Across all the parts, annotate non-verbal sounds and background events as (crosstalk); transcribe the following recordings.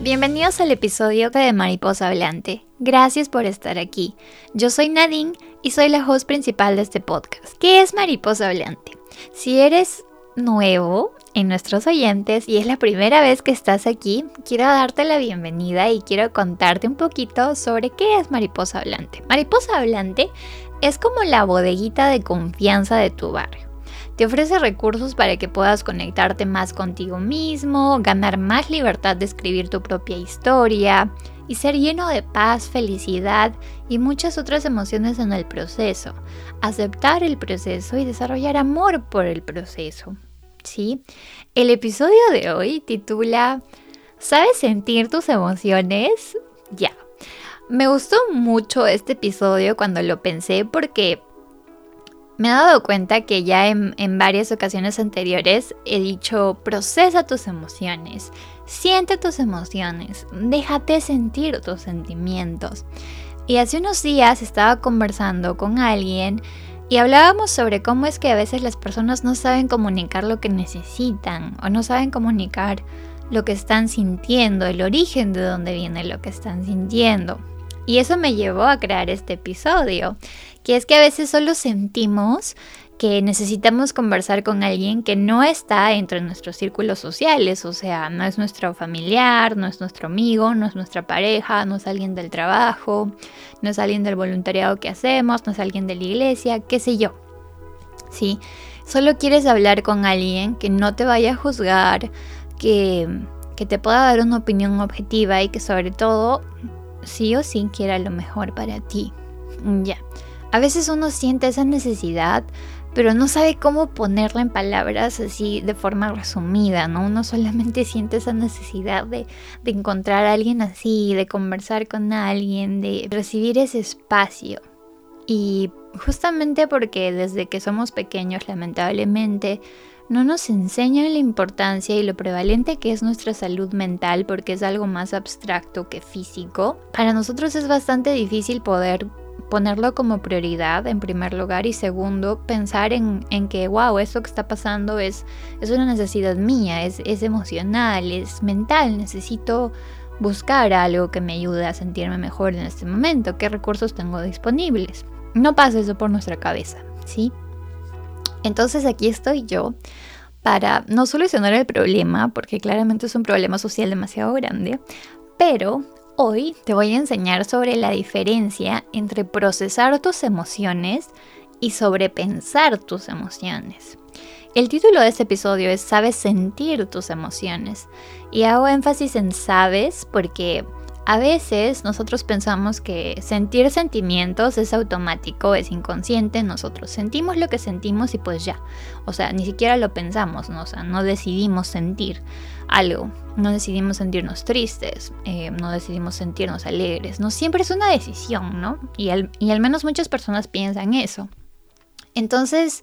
Bienvenidos al episodio de Mariposa Hablante. Gracias por estar aquí. Yo soy Nadine y soy la host principal de este podcast. ¿Qué es Mariposa Hablante? Si eres nuevo en nuestros oyentes y es la primera vez que estás aquí, quiero darte la bienvenida y quiero contarte un poquito sobre qué es Mariposa Hablante. Mariposa Hablante es como la bodeguita de confianza de tu barrio. Te ofrece recursos para que puedas conectarte más contigo mismo, ganar más libertad de escribir tu propia historia y ser lleno de paz, felicidad y muchas otras emociones en el proceso. Aceptar el proceso y desarrollar amor por el proceso. ¿Sí? El episodio de hoy titula ¿Sabes sentir tus emociones? Ya. Me gustó mucho este episodio cuando lo pensé porque me he dado cuenta que ya en, varias ocasiones anteriores he dicho, procesa tus emociones, siente tus emociones, déjate sentir tus sentimientos. Y hace unos días estaba conversando con alguien y hablábamos sobre cómo es que a veces las personas no saben comunicar lo que necesitan o no saben comunicar lo que están sintiendo, el origen de dónde viene lo que están sintiendo. Y eso me llevó a crear este episodio, que es que a veces solo sentimos que necesitamos conversar con alguien que no está entre nuestros círculos sociales, o sea, no es nuestro familiar, no es nuestro amigo, no es nuestra pareja, no es alguien del trabajo, no es alguien del voluntariado que hacemos, no es alguien de la iglesia, qué sé yo. ¿Sí? Solo quieres hablar con alguien que no te vaya a juzgar, que, que te pueda dar una opinión objetiva y que sobre todo sí o sí quiera lo mejor para ti. Ya. A veces uno siente esa necesidad, pero no sabe cómo ponerla en palabras así de forma resumida, ¿no? Uno solamente (laughs) siente esa necesidad de, de encontrar a alguien así, de conversar con alguien, de recibir ese espacio. Y justamente porque desde que somos pequeños, lamentablemente, no nos enseñan la importancia y lo prevalente que es nuestra salud mental porque es algo más abstracto que físico, para nosotros es bastante difícil poder ponerlo como prioridad en primer lugar y segundo pensar en, que wow, eso que está pasando es, es una necesidad mía, es, es emocional, es mental, necesito buscar algo que me ayude a sentirme mejor en este momento, qué recursos tengo disponibles. No pasa eso por nuestra cabeza, ¿sí? Entonces aquí estoy yo para no solucionar el problema, porque claramente es un problema social demasiado grande, pero hoy te voy a enseñar sobre la diferencia entre procesar tus emociones y sobrepensar tus emociones. El título de este episodio es Sabes sentir tus emociones y hago énfasis en sabes porque a veces nosotros pensamos que sentir sentimientos es automático, es inconsciente, nosotros sentimos lo que sentimos y pues ya. O sea, ni siquiera lo pensamos, ¿no? O sea, no decidimos sentir algo, no decidimos sentirnos tristes, eh, no decidimos sentirnos alegres, no siempre es una decisión, ¿no? Y y al menos muchas personas piensan eso. Entonces,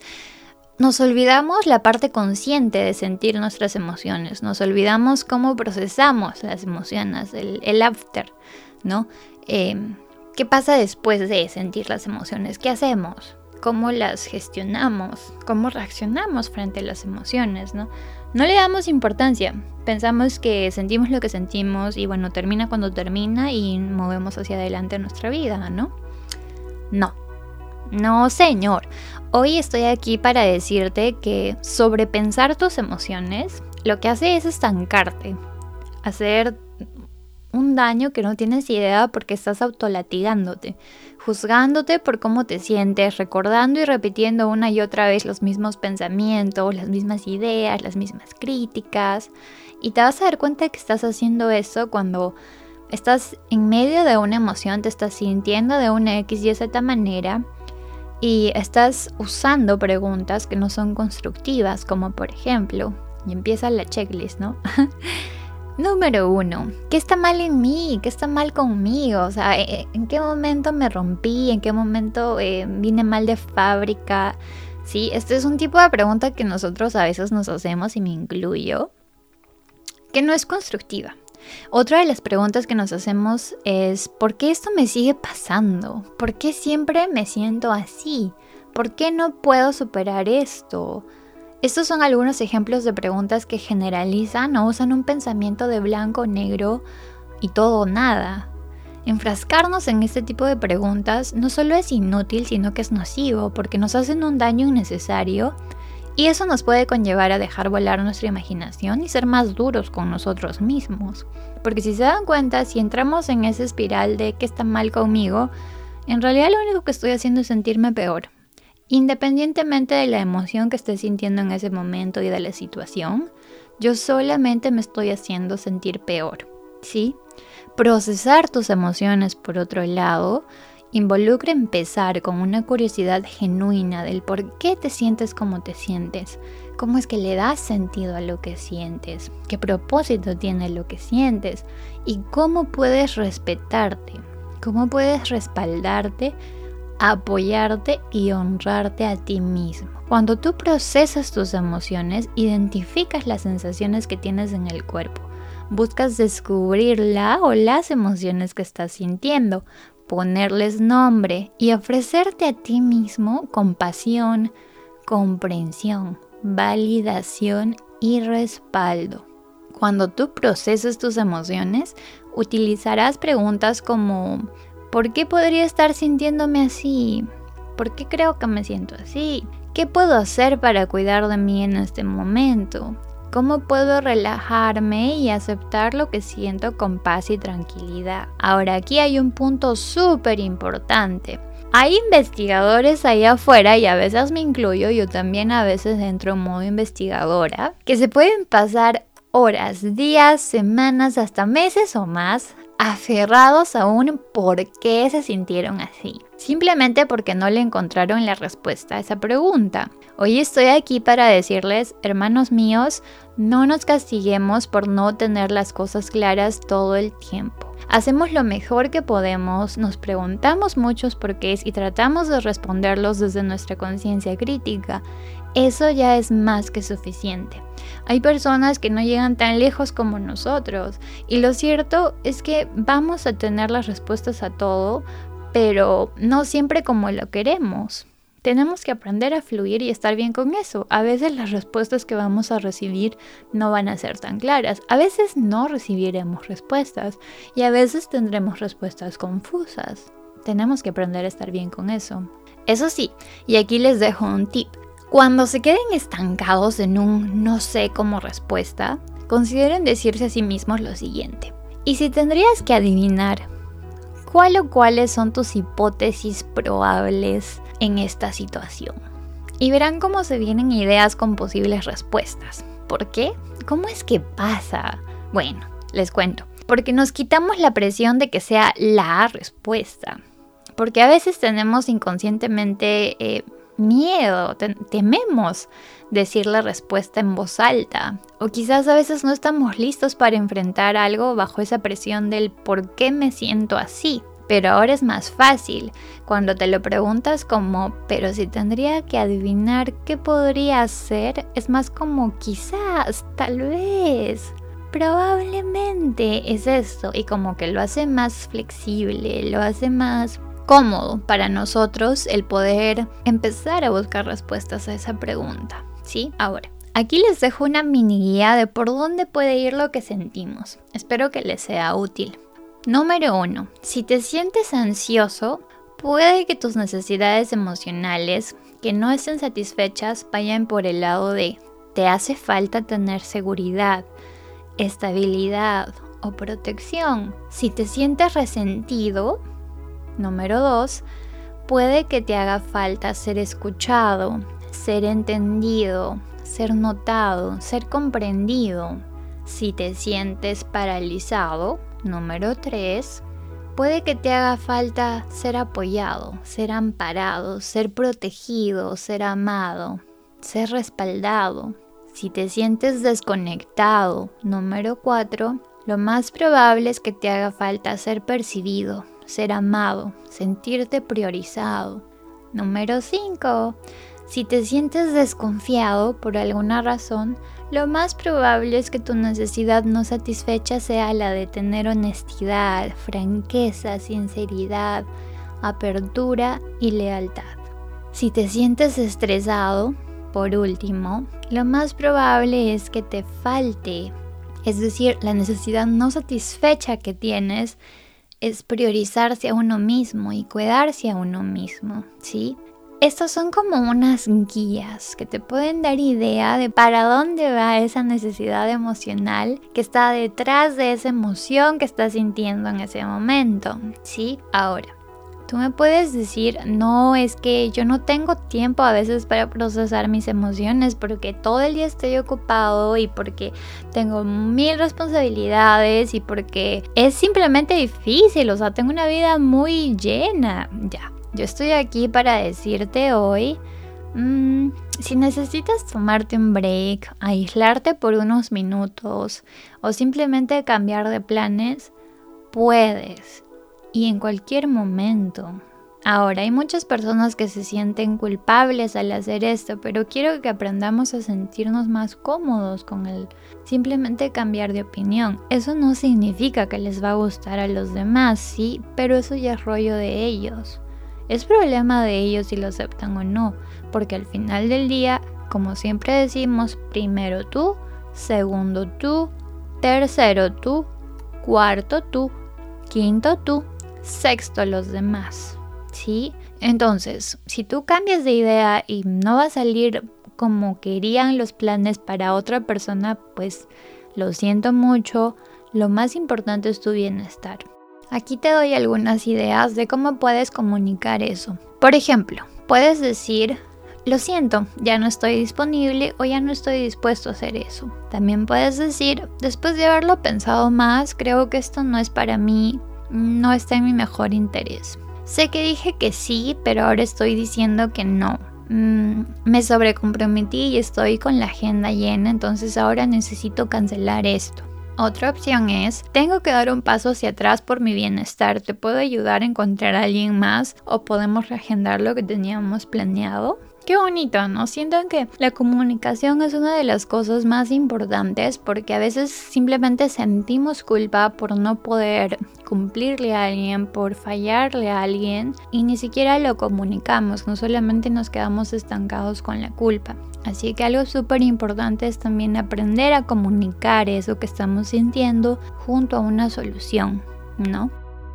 nos olvidamos la parte consciente de sentir nuestras emociones, nos olvidamos cómo procesamos las emociones, el, after, ¿no? Em, ¿Qué pasa después de sentir las emociones? ¿Qué hacemos? ¿Cómo las gestionamos? ¿Cómo reaccionamos frente a las emociones, no? No le damos importancia, pensamos que sentimos lo que sentimos y bueno, termina cuando termina y movemos hacia adelante nuestra vida, ¿no? No, no, señor. Hoy estoy aquí para decirte que sobrepensar tus emociones lo que hace es estancarte, hacer un daño que no tienes idea porque estás autolatigándote, juzgándote por cómo te sientes, recordando y repitiendo una y otra vez los mismos pensamientos, las mismas ideas, las mismas críticas. Y te vas a dar cuenta que estás haciendo eso cuando estás en medio de una emoción, te estás sintiendo de una X y Z manera y estás usando preguntas que no son constructivas, como por ejemplo, y empieza la checklist, ¿no? (laughs) Número uno, ¿qué está mal en mí? ¿Qué está mal conmigo? O sea, eh, eh, ¿en qué momento me rompí? ¿En qué momento eh, vine mal de fábrica? Sí, este es un tipo de pregunta que nosotros a veces nos hacemos y me incluyo, que no es constructiva. Otra de las preguntas que nos hacemos es, ¿por qué esto me sigue pasando? ¿Por qué siempre me siento así? ¿Por qué no puedo superar esto? Estos son algunos ejemplos de preguntas que generalizan o usan un pensamiento de blanco, negro y todo o nada. Enfrascarnos en este tipo de preguntas no solo es inútil, sino que es nocivo porque nos hacen un daño innecesario y eso nos puede conllevar a dejar volar nuestra imaginación y ser más duros con nosotros mismos. Porque si se dan cuenta, si entramos en esa espiral de que está mal conmigo, en realidad lo único que estoy haciendo es sentirme peor. Independientemente de la emoción que esté sintiendo en ese momento y de la situación, yo solamente me estoy haciendo sentir peor. ¿Sí? Procesar tus emociones, por otro lado, involucra empezar con una curiosidad genuina del por qué te sientes como te sientes, cómo es que le das sentido a lo que sientes, qué propósito tiene lo que sientes y cómo puedes respetarte, cómo puedes respaldarte, apoyarte y honrarte a ti mismo. Cuando tú procesas tus emociones, identificas las sensaciones que tienes en el cuerpo buscas descubrir la o las emociones que estás sintiendo, ponerles nombre y ofrecerte a ti mismo compasión, comprensión, validación y respaldo. Cuando tú proceses tus emociones, utilizarás preguntas como ¿por qué podría estar sintiéndome así? ¿Por qué creo que me siento así? ¿Qué puedo hacer para cuidar de mí en este momento? ¿Cómo puedo relajarme y aceptar lo que siento con paz y tranquilidad? Ahora, aquí hay un punto súper importante. Hay investigadores ahí afuera, y a veces me incluyo, yo también a veces entro en modo investigadora, que se pueden pasar horas, días, semanas, hasta meses o más aferrados a un por qué se sintieron así. Simplemente porque no le encontraron la respuesta a esa pregunta. Hoy estoy aquí para decirles, hermanos míos, no nos castiguemos por no tener las cosas claras todo el tiempo. Hacemos lo mejor que podemos, nos preguntamos muchos porqués y tratamos de responderlos desde nuestra conciencia crítica. Eso ya es más que suficiente. Hay personas que no llegan tan lejos como nosotros y lo cierto es que vamos a tener las respuestas a todo, pero no siempre como lo queremos. Tenemos que aprender a fluir y estar bien con eso. A veces las respuestas que vamos a recibir no van a ser tan claras. A veces no recibiremos respuestas y a veces tendremos respuestas confusas. Tenemos que aprender a estar bien con eso. Eso sí, y aquí les dejo un tip. Cuando se queden estancados en un no sé como respuesta, consideren decirse a sí mismos lo siguiente. Y si tendrías que adivinar cuál o cuáles son tus hipótesis probables en esta situación. Y verán cómo se vienen ideas con posibles respuestas. ¿Por qué? ¿Cómo es que pasa? Bueno, les cuento. Porque nos quitamos la presión de que sea la respuesta. Porque a veces tenemos inconscientemente eh, miedo, tememos decir la respuesta en voz alta. O quizás a veces no estamos listos para enfrentar algo bajo esa presión del por qué me siento así. Pero ahora es más fácil cuando te lo preguntas como, pero si tendría que adivinar qué podría ser, es más como quizás, tal vez, probablemente es esto y como que lo hace más flexible, lo hace más cómodo para nosotros el poder empezar a buscar respuestas a esa pregunta. ¿Sí? Ahora, aquí les dejo una mini guía de por dónde puede ir lo que sentimos. Espero que les sea útil. Número 1. Si te sientes ansioso, puede que tus necesidades emocionales que no estén satisfechas vayan por el lado de te hace falta tener seguridad, estabilidad o protección. Si te sientes resentido, número 2, puede que te haga falta ser escuchado, ser entendido, ser notado, ser comprendido. Si te sientes paralizado, Número 3. Puede que te haga falta ser apoyado, ser amparado, ser protegido, ser amado, ser respaldado. Si te sientes desconectado, número 4, lo más probable es que te haga falta ser percibido, ser amado, sentirte priorizado. Número 5. Si te sientes desconfiado por alguna razón, lo más probable es que tu necesidad no satisfecha sea la de tener honestidad, franqueza, sinceridad, apertura y lealtad. Si te sientes estresado, por último, lo más probable es que te falte, es decir, la necesidad no satisfecha que tienes es priorizarse a uno mismo y cuidarse a uno mismo, ¿sí? Estos son como unas guías que te pueden dar idea de para dónde va esa necesidad emocional que está detrás de esa emoción que estás sintiendo en ese momento, ¿sí? Ahora, tú me puedes decir, no, es que yo no tengo tiempo a veces para procesar mis emociones porque todo el día estoy ocupado y porque tengo mil responsabilidades y porque es simplemente difícil, o sea, tengo una vida muy llena, ya. Yo estoy aquí para decirte hoy, mm, si necesitas tomarte un break, aislarte por unos minutos o simplemente cambiar de planes, puedes y en cualquier momento. Ahora, hay muchas personas que se sienten culpables al hacer esto, pero quiero que aprendamos a sentirnos más cómodos con el simplemente cambiar de opinión. Eso no significa que les va a gustar a los demás, sí, pero eso ya es rollo de ellos. Es problema de ellos si lo aceptan o no, porque al final del día, como siempre decimos, primero tú, segundo tú, tercero tú, cuarto tú, quinto tú, sexto los demás. ¿Sí? Entonces, si tú cambias de idea y no va a salir como querían los planes para otra persona, pues lo siento mucho, lo más importante es tu bienestar. Aquí te doy algunas ideas de cómo puedes comunicar eso. Por ejemplo, puedes decir, lo siento, ya no estoy disponible o ya no estoy dispuesto a hacer eso. También puedes decir, después de haberlo pensado más, creo que esto no es para mí, no está en mi mejor interés. Sé que dije que sí, pero ahora estoy diciendo que no. Mm, me sobrecomprometí y estoy con la agenda llena, entonces ahora necesito cancelar esto. Otra opción es, tengo que dar un paso hacia atrás por mi bienestar, ¿te puedo ayudar a encontrar a alguien más o podemos reagendar lo que teníamos planeado? Qué bonito, ¿no? Siento que la comunicación es una de las cosas más importantes porque a veces simplemente sentimos culpa por no poder cumplirle a alguien, por fallarle a alguien y ni siquiera lo comunicamos, no solamente nos quedamos estancados con la culpa. Así que algo súper importante es también aprender a comunicar eso que estamos sintiendo junto a una solución, ¿no?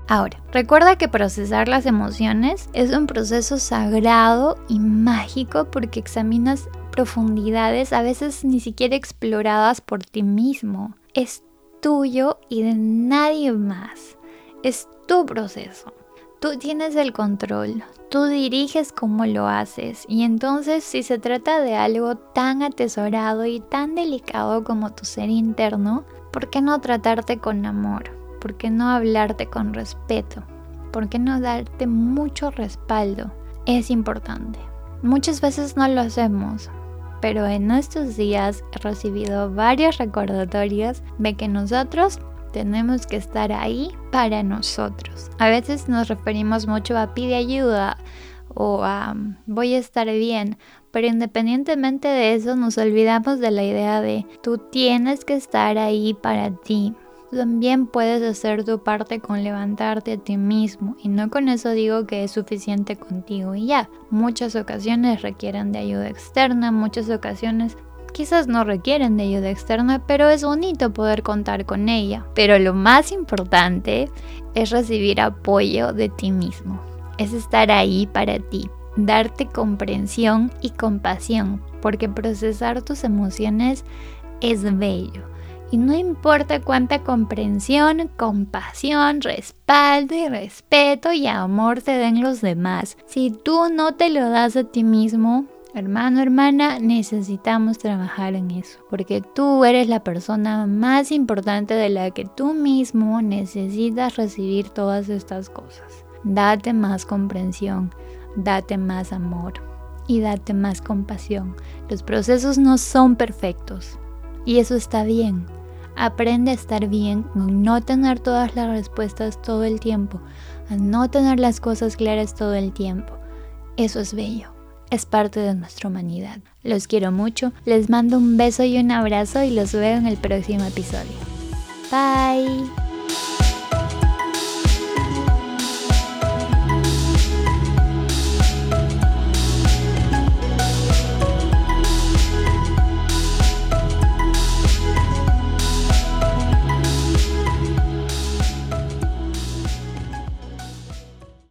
Ahora, recuerda que procesar las emociones es un proceso sagrado y mágico porque examinas profundidades a veces ni siquiera exploradas por ti mismo. Es tuyo y de nadie más. Es tu proceso. Tú tienes el control, tú diriges cómo lo haces y entonces si se trata de algo tan atesorado y tan delicado como tu ser interno, ¿por qué no tratarte con amor? ¿Por qué no hablarte con respeto? ¿Por qué no darte mucho respaldo? Es importante. Muchas veces no lo hacemos, pero en estos días he recibido varios recordatorios de que nosotros tenemos que estar ahí para nosotros. A veces nos referimos mucho a pide ayuda o a voy a estar bien, pero independientemente de eso nos olvidamos de la idea de tú tienes que estar ahí para ti, también puedes hacer tu parte con levantarte a ti mismo y no con eso digo que es suficiente contigo y ya. Muchas ocasiones requieren de ayuda externa, muchas ocasiones quizás no requieren de ayuda externa, pero es bonito poder contar con ella. Pero lo más importante es recibir apoyo de ti mismo, es estar ahí para ti, darte comprensión y compasión, porque procesar tus emociones es bello y no importa cuánta comprensión, compasión, respaldo y respeto y amor te den los demás. Si tú no te lo das a ti mismo, hermano, hermana, necesitamos trabajar en eso. Porque tú eres la persona más importante de la que tú mismo necesitas recibir todas estas cosas. Date más comprensión, date más amor y date más compasión. Los procesos no son perfectos y eso está bien. Aprende a estar bien, a no tener todas las respuestas todo el tiempo, a no tener las cosas claras todo el tiempo. Eso es bello, es parte de nuestra humanidad. Los quiero mucho, les mando un beso y un abrazo y los veo en el próximo episodio. Bye.